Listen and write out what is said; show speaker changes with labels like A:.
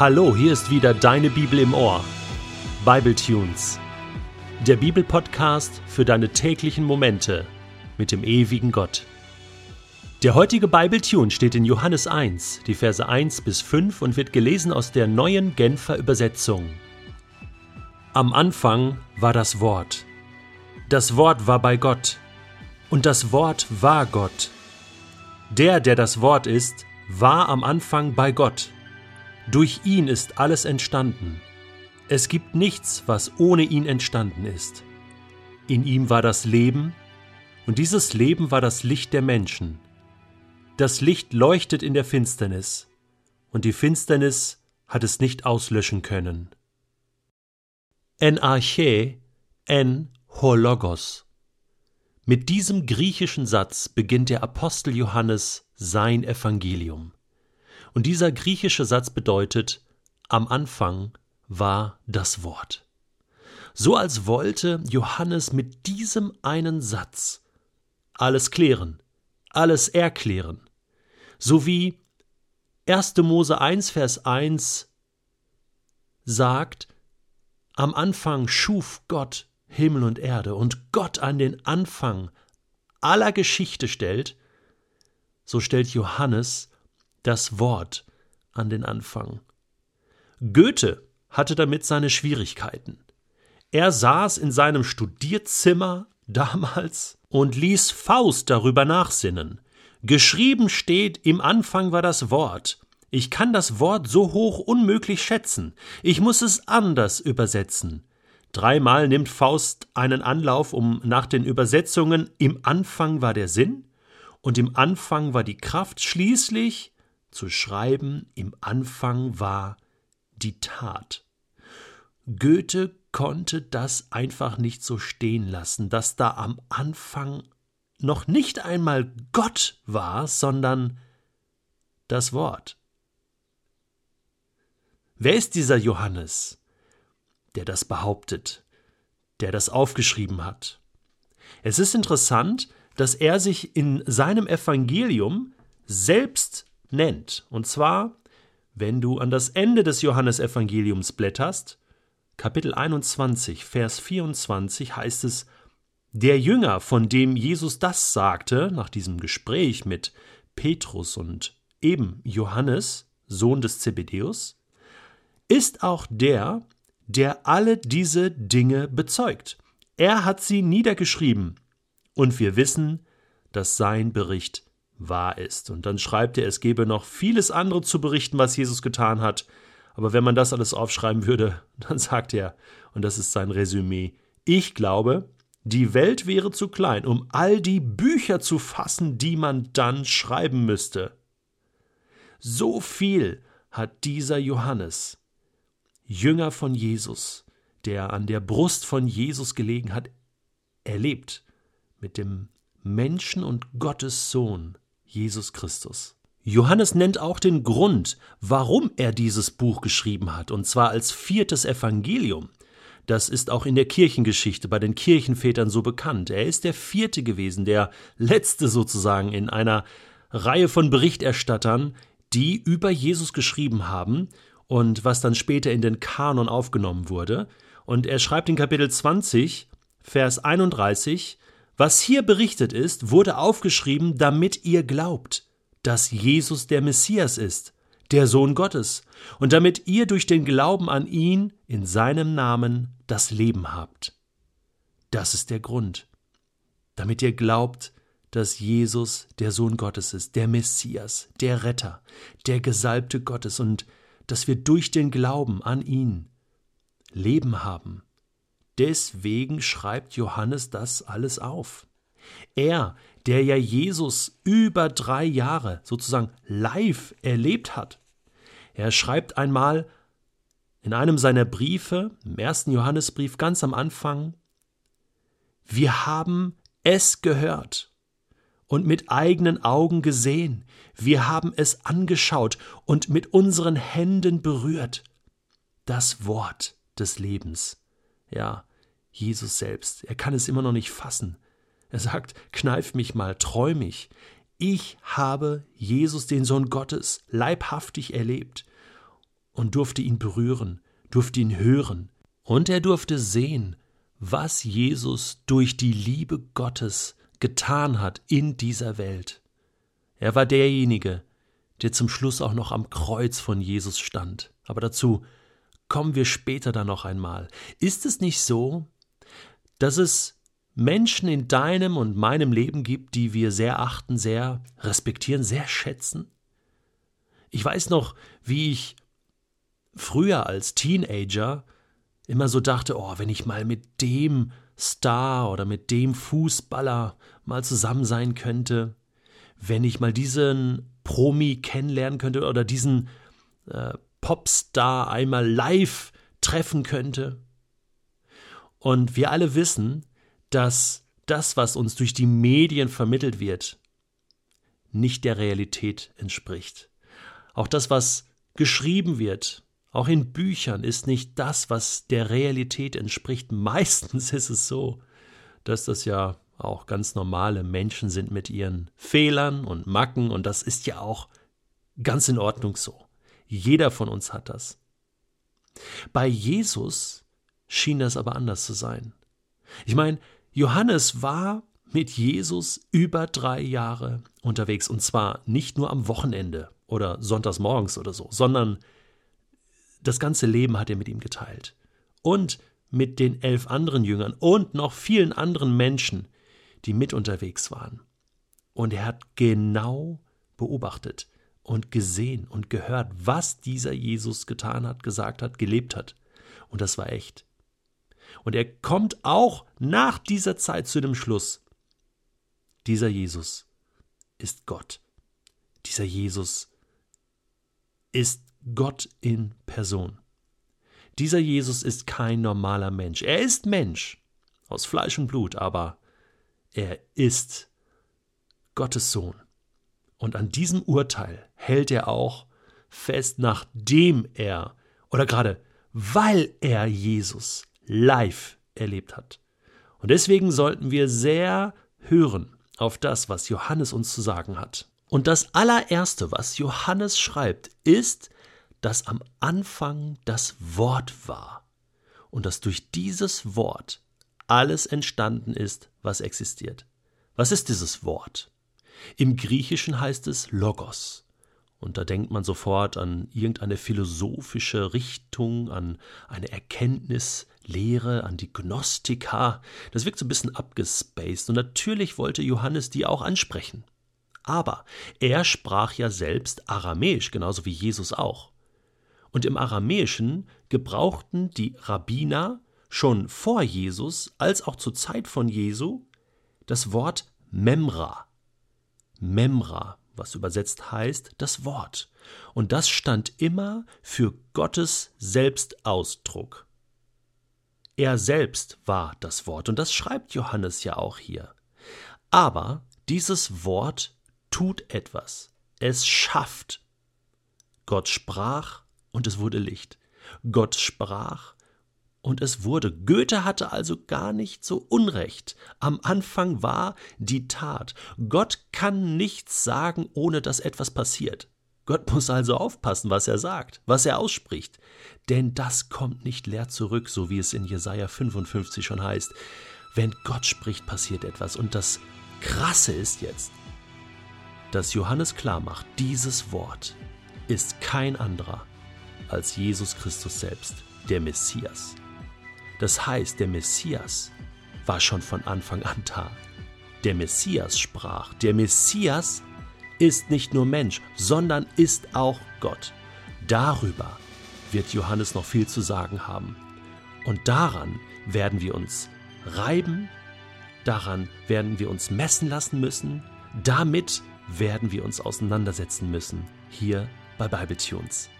A: Hallo, hier ist wieder deine Bibel im Ohr. Bible Tunes. Der Bibelpodcast für deine täglichen Momente mit dem ewigen Gott. Der heutige Bible Tune steht in Johannes 1, die Verse 1 bis 5 und wird gelesen aus der neuen Genfer Übersetzung. Am Anfang war das Wort. Das Wort war bei Gott. Und das Wort war Gott. Der, der das Wort ist, war am Anfang bei Gott. Durch ihn ist alles entstanden. Es gibt nichts, was ohne ihn entstanden ist. In ihm war das Leben, und dieses Leben war das Licht der Menschen. Das Licht leuchtet in der Finsternis, und die Finsternis hat es nicht auslöschen können. En arche, en hologos. Mit diesem griechischen Satz beginnt der Apostel Johannes sein Evangelium. Und dieser griechische Satz bedeutet, am Anfang war das Wort. So als wollte Johannes mit diesem einen Satz alles klären, alles erklären. So wie 1. Mose 1, Vers 1 sagt, am Anfang schuf Gott Himmel und Erde und Gott an den Anfang aller Geschichte stellt, so stellt Johannes das Wort an den Anfang. Goethe hatte damit seine Schwierigkeiten. Er saß in seinem Studierzimmer damals und ließ Faust darüber nachsinnen. Geschrieben steht, im Anfang war das Wort. Ich kann das Wort so hoch unmöglich schätzen. Ich muss es anders übersetzen. Dreimal nimmt Faust einen Anlauf, um nach den Übersetzungen im Anfang war der Sinn und im Anfang war die Kraft, schließlich zu schreiben, im Anfang war die Tat. Goethe konnte das einfach nicht so stehen lassen, dass da am Anfang noch nicht einmal Gott war, sondern das Wort. Wer ist dieser Johannes? der das behauptet, der das aufgeschrieben hat. Es ist interessant, dass er sich in seinem Evangelium selbst nennt. Und zwar, wenn du an das Ende des Johannesevangeliums blätterst, Kapitel 21, Vers 24 heißt es, der Jünger, von dem Jesus das sagte, nach diesem Gespräch mit Petrus und eben Johannes, Sohn des Zebedeus, ist auch der, der alle diese Dinge bezeugt. Er hat sie niedergeschrieben. Und wir wissen, dass sein Bericht wahr ist. Und dann schreibt er, es gebe noch vieles andere zu berichten, was Jesus getan hat. Aber wenn man das alles aufschreiben würde, dann sagt er, und das ist sein Resümee, ich glaube, die Welt wäre zu klein, um all die Bücher zu fassen, die man dann schreiben müsste. So viel hat dieser Johannes Jünger von Jesus, der an der Brust von Jesus gelegen hat, erlebt mit dem Menschen und Gottes Sohn Jesus Christus. Johannes nennt auch den Grund, warum er dieses Buch geschrieben hat, und zwar als viertes Evangelium. Das ist auch in der Kirchengeschichte bei den Kirchenvätern so bekannt. Er ist der vierte gewesen, der letzte sozusagen in einer Reihe von Berichterstattern, die über Jesus geschrieben haben und was dann später in den Kanon aufgenommen wurde. Und er schreibt in Kapitel 20, Vers 31, was hier berichtet ist, wurde aufgeschrieben, damit ihr glaubt, dass Jesus der Messias ist, der Sohn Gottes, und damit ihr durch den Glauben an ihn in seinem Namen das Leben habt. Das ist der Grund, damit ihr glaubt, dass Jesus der Sohn Gottes ist, der Messias, der Retter, der Gesalbte Gottes und dass wir durch den Glauben an ihn Leben haben. Deswegen schreibt Johannes das alles auf. Er, der ja Jesus über drei Jahre sozusagen live erlebt hat, er schreibt einmal in einem seiner Briefe, im ersten Johannesbrief ganz am Anfang, wir haben es gehört und mit eigenen Augen gesehen, wir haben es angeschaut und mit unseren Händen berührt. Das Wort des Lebens. Ja, Jesus selbst, er kann es immer noch nicht fassen. Er sagt, kneif mich mal, träum mich. Ich habe Jesus, den Sohn Gottes, leibhaftig erlebt. und durfte ihn berühren, durfte ihn hören, und er durfte sehen, was Jesus durch die Liebe Gottes getan hat in dieser Welt. Er war derjenige, der zum Schluss auch noch am Kreuz von Jesus stand. Aber dazu kommen wir später dann noch einmal. Ist es nicht so, dass es Menschen in deinem und meinem Leben gibt, die wir sehr achten, sehr respektieren, sehr schätzen? Ich weiß noch, wie ich früher als Teenager immer so dachte, oh, wenn ich mal mit dem Star oder mit dem Fußballer mal zusammen sein könnte, wenn ich mal diesen Promi kennenlernen könnte oder diesen äh, Popstar einmal live treffen könnte. Und wir alle wissen, dass das, was uns durch die Medien vermittelt wird, nicht der Realität entspricht. Auch das, was geschrieben wird, auch in Büchern, ist nicht das, was der Realität entspricht. Meistens ist es so, dass das ja auch ganz normale Menschen sind mit ihren Fehlern und Macken und das ist ja auch ganz in Ordnung so. Jeder von uns hat das. Bei Jesus schien das aber anders zu sein. Ich meine, Johannes war mit Jesus über drei Jahre unterwegs und zwar nicht nur am Wochenende oder sonntags morgens oder so, sondern das ganze Leben hat er mit ihm geteilt. Und mit den elf anderen Jüngern und noch vielen anderen Menschen, die mit unterwegs waren. Und er hat genau beobachtet und gesehen und gehört, was dieser Jesus getan hat, gesagt hat, gelebt hat. Und das war echt. Und er kommt auch nach dieser Zeit zu dem Schluss, dieser Jesus ist Gott. Dieser Jesus ist Gott in Person. Dieser Jesus ist kein normaler Mensch. Er ist Mensch aus Fleisch und Blut, aber er ist Gottes Sohn. Und an diesem Urteil hält er auch fest, nachdem er oder gerade weil er Jesus live erlebt hat. Und deswegen sollten wir sehr hören auf das, was Johannes uns zu sagen hat. Und das allererste, was Johannes schreibt, ist, dass am Anfang das Wort war und dass durch dieses Wort alles entstanden ist, was existiert. Was ist dieses Wort? Im Griechischen heißt es Logos. Und da denkt man sofort an irgendeine philosophische Richtung, an eine Erkenntnislehre, an die Gnostika. Das wirkt so ein bisschen abgespaced. Und natürlich wollte Johannes die auch ansprechen. Aber er sprach ja selbst Aramäisch, genauso wie Jesus auch. Und im Aramäischen gebrauchten die Rabbiner schon vor Jesus als auch zur Zeit von Jesu das Wort Memra. Memra, was übersetzt heißt das Wort. Und das stand immer für Gottes Selbstausdruck. Er selbst war das Wort, und das schreibt Johannes ja auch hier. Aber dieses Wort tut etwas. Es schafft. Gott sprach und es wurde Licht. Gott sprach und es wurde. Goethe hatte also gar nicht so Unrecht. Am Anfang war die Tat. Gott kann nichts sagen, ohne dass etwas passiert. Gott muss also aufpassen, was er sagt, was er ausspricht. Denn das kommt nicht leer zurück, so wie es in Jesaja 55 schon heißt. Wenn Gott spricht, passiert etwas. Und das Krasse ist jetzt, dass Johannes klar macht, dieses Wort ist kein anderer als Jesus Christus selbst, der Messias. Das heißt, der Messias war schon von Anfang an da. Der Messias sprach. Der Messias ist nicht nur Mensch, sondern ist auch Gott. Darüber wird Johannes noch viel zu sagen haben. Und daran werden wir uns reiben, daran werden wir uns messen lassen müssen, damit werden wir uns auseinandersetzen müssen, hier bei Bibletunes.